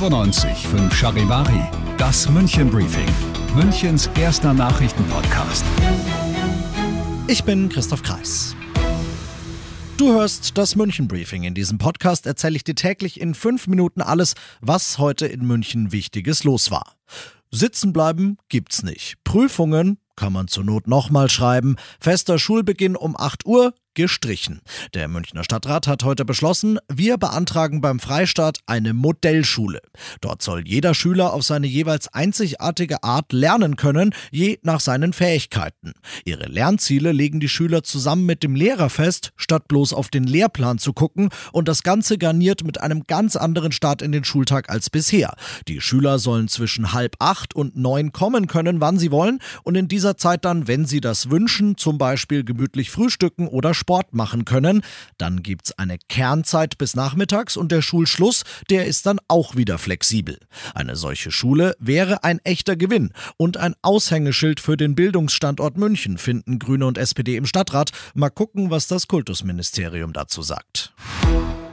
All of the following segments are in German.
95 5 Charivari, das München Briefing, Münchens erster Nachrichtenpodcast. Ich bin Christoph Kreis. Du hörst das München Briefing. In diesem Podcast erzähle ich dir täglich in fünf Minuten alles, was heute in München Wichtiges los war. Sitzen bleiben gibt's nicht. Prüfungen kann man zur Not nochmal schreiben. Fester Schulbeginn um 8 Uhr gestrichen. Der Münchner Stadtrat hat heute beschlossen, wir beantragen beim Freistaat eine Modellschule. Dort soll jeder Schüler auf seine jeweils einzigartige Art lernen können, je nach seinen Fähigkeiten. Ihre Lernziele legen die Schüler zusammen mit dem Lehrer fest, statt bloß auf den Lehrplan zu gucken und das Ganze garniert mit einem ganz anderen Start in den Schultag als bisher. Die Schüler sollen zwischen halb acht und neun kommen können, wann sie wollen und in dieser Zeit dann, wenn sie das wünschen, zum Beispiel gemütlich frühstücken oder Sport machen können. Dann gibt's eine Kernzeit bis nachmittags und der Schulschluss, der ist dann auch wieder flexibel. Eine solche Schule wäre ein echter Gewinn und ein Aushängeschild für den Bildungsstandort München, finden Grüne und SPD im Stadtrat. Mal gucken, was das Kultusministerium dazu sagt.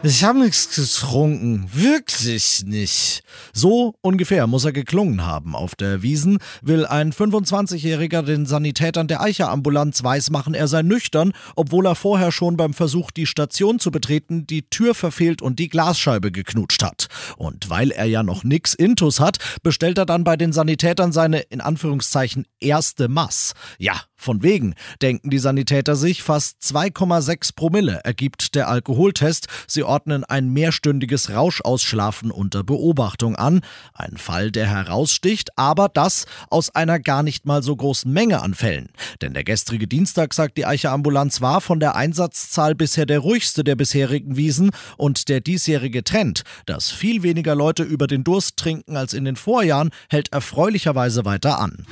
Ich habe nichts getrunken, wirklich nicht. So ungefähr muss er geklungen haben. Auf der Wiesen will ein 25-Jähriger den Sanitätern der Eicherambulanz weismachen, er sei nüchtern, obwohl er vorher schon beim Versuch, die Station zu betreten, die Tür verfehlt und die Glasscheibe geknutscht hat. Und weil er ja noch nix Intus hat, bestellt er dann bei den Sanitätern seine, in Anführungszeichen, erste Mass. Ja, von wegen, denken die Sanitäter sich, fast 2,6 Promille ergibt der Alkoholtest. Sie ordnen ein mehrstündiges Rauschausschlafen unter Beobachtung an. Ein Fall, der heraussticht, aber das aus einer gar nicht mal so großen Menge an Fällen. Denn der gestrige Dienstag, sagt die Eiche Ambulanz, war von der Einsatzzahl bisher der ruhigste der bisherigen Wiesen und der diesjährige Trend, dass viel weniger Leute über den Durst trinken als in den Vorjahren, hält erfreulicherweise weiter an.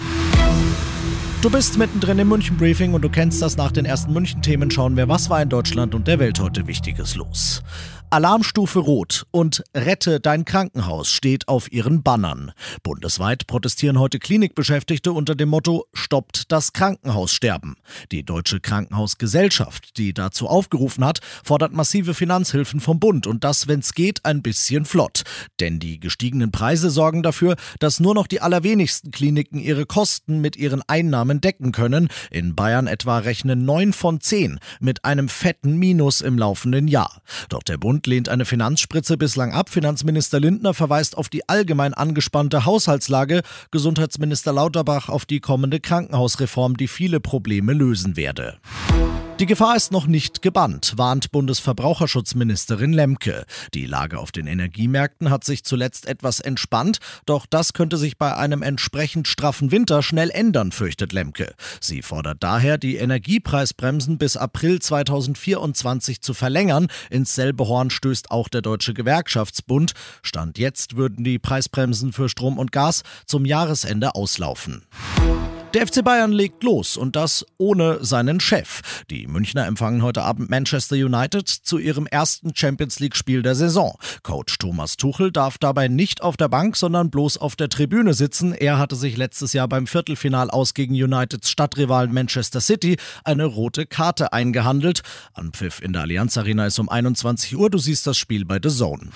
Du bist mittendrin im München Briefing und du kennst das nach den ersten München Themen schauen wir, was war in Deutschland und der Welt heute wichtiges los. Alarmstufe Rot und Rette dein Krankenhaus steht auf ihren Bannern. Bundesweit protestieren heute Klinikbeschäftigte unter dem Motto Stoppt das Krankenhaussterben. Die Deutsche Krankenhausgesellschaft, die dazu aufgerufen hat, fordert massive Finanzhilfen vom Bund und das, wenn's geht, ein bisschen flott. Denn die gestiegenen Preise sorgen dafür, dass nur noch die allerwenigsten Kliniken ihre Kosten mit ihren Einnahmen decken können. In Bayern etwa rechnen neun von zehn mit einem fetten Minus im laufenden Jahr. Doch der Bund lehnt eine Finanzspritze bislang ab. Finanzminister Lindner verweist auf die allgemein angespannte Haushaltslage, Gesundheitsminister Lauterbach auf die kommende Krankenhausreform, die viele Probleme lösen werde. Die Gefahr ist noch nicht gebannt, warnt Bundesverbraucherschutzministerin Lemke. Die Lage auf den Energiemärkten hat sich zuletzt etwas entspannt, doch das könnte sich bei einem entsprechend straffen Winter schnell ändern, fürchtet Lemke. Sie fordert daher, die Energiepreisbremsen bis April 2024 zu verlängern. Ins selbe Horn stößt auch der Deutsche Gewerkschaftsbund. Stand jetzt würden die Preisbremsen für Strom und Gas zum Jahresende auslaufen. Der FC Bayern legt los und das ohne seinen Chef. Die Münchner empfangen heute Abend Manchester United zu ihrem ersten Champions League-Spiel der Saison. Coach Thomas Tuchel darf dabei nicht auf der Bank, sondern bloß auf der Tribüne sitzen. Er hatte sich letztes Jahr beim Viertelfinal aus gegen Uniteds Stadtrivalen Manchester City eine rote Karte eingehandelt. Anpfiff in der Allianz Arena ist um 21 Uhr. Du siehst das Spiel bei The Zone.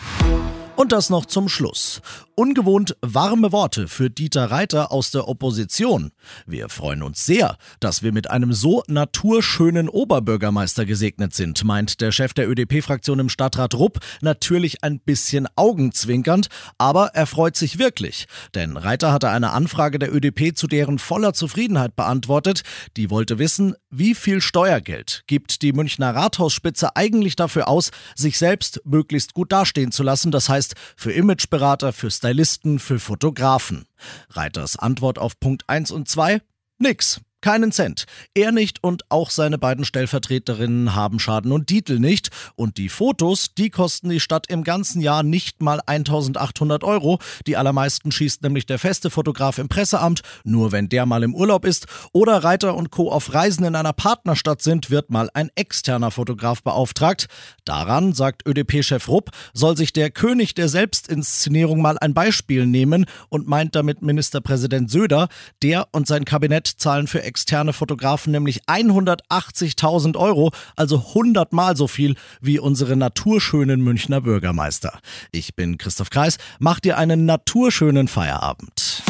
Und das noch zum Schluss. Ungewohnt warme Worte für Dieter Reiter aus der Opposition. Wir freuen uns sehr, dass wir mit einem so naturschönen Oberbürgermeister gesegnet sind, meint der Chef der ÖDP-Fraktion im Stadtrat Rupp, natürlich ein bisschen augenzwinkernd, aber er freut sich wirklich. Denn Reiter hatte eine Anfrage der ÖDP zu deren voller Zufriedenheit beantwortet. Die wollte wissen, wie viel Steuergeld gibt die Münchner Rathausspitze eigentlich dafür aus, sich selbst möglichst gut dastehen zu lassen, das heißt für Imageberater, für Stylisten, für Fotografen. Reiters Antwort auf Punkt 1 und 2? Nix. Keinen Cent. Er nicht und auch seine beiden Stellvertreterinnen haben Schaden und Dietl nicht. Und die Fotos, die kosten die Stadt im ganzen Jahr nicht mal 1800 Euro. Die allermeisten schießt nämlich der feste Fotograf im Presseamt. Nur wenn der mal im Urlaub ist oder Reiter und Co. auf Reisen in einer Partnerstadt sind, wird mal ein externer Fotograf beauftragt. Daran, sagt ÖDP-Chef Rupp, soll sich der König der Selbstinszenierung mal ein Beispiel nehmen und meint damit Ministerpräsident Söder. Der und sein Kabinett zahlen für externe Fotografen nämlich 180.000 Euro, also 100 Mal so viel wie unsere naturschönen Münchner Bürgermeister. Ich bin Christoph Kreis, mach dir einen naturschönen Feierabend.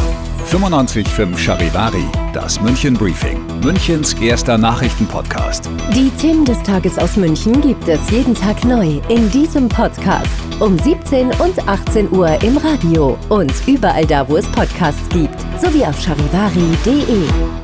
95.5 Charivari, das München Briefing, Münchens erster Nachrichtenpodcast. Die Themen des Tages aus München gibt es jeden Tag neu in diesem Podcast. Um 17 und 18 Uhr im Radio und überall da, wo es Podcasts gibt, sowie auf charivari.de.